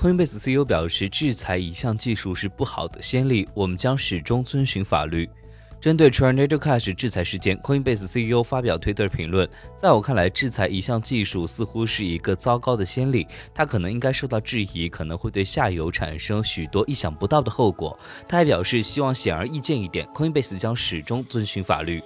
Coinbase CEO 表示，制裁一项技术是不好的先例，我们将始终遵循法律。针对 Tornado Cash 制裁事件，Coinbase CEO 发表推特评论：“在我看来，制裁一项技术似乎是一个糟糕的先例，它可能应该受到质疑，可能会对下游产生许多意想不到的后果。”他还表示，希望显而易见一点，Coinbase 将始终遵循法律。